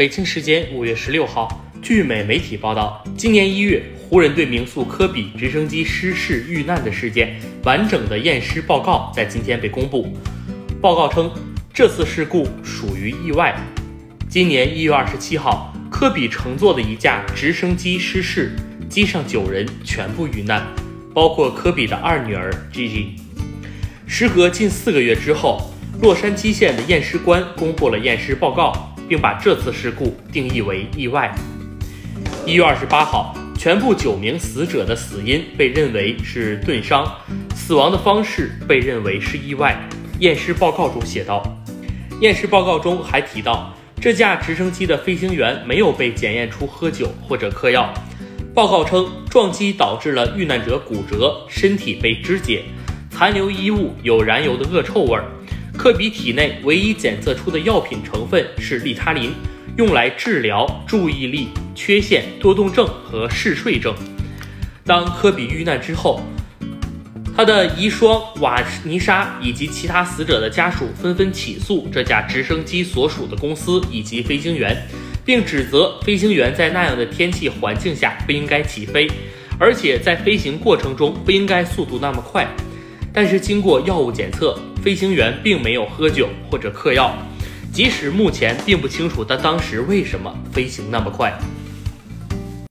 北京时间五月十六号，据美媒体报道，今年一月，湖人队名宿科比直升机失事遇难的事件完整的验尸报告在今天被公布。报告称，这次事故属于意外。今年一月二十七号，科比乘坐的一架直升机失事，机上九人全部遇难，包括科比的二女儿 Gigi。时隔近四个月之后，洛杉矶县的验尸官公布了验尸报告。并把这次事故定义为意外。一月二十八号，全部九名死者的死因被认为是钝伤，死亡的方式被认为是意外。验尸报告中写道，验尸报告中还提到，这架直升机的飞行员没有被检验出喝酒或者嗑药。报告称，撞击导致了遇难者骨折，身体被肢解，残留衣物有燃油的恶臭味儿。科比体内唯一检测出的药品成分是利他林，用来治疗注意力缺陷多动症和嗜睡症。当科比遇难之后，他的遗孀瓦尼莎以及其他死者的家属纷纷起诉这架直升机所属的公司以及飞行员，并指责飞行员在那样的天气环境下不应该起飞，而且在飞行过程中不应该速度那么快。但是经过药物检测。飞行员并没有喝酒或者嗑药，即使目前并不清楚他当时为什么飞行那么快。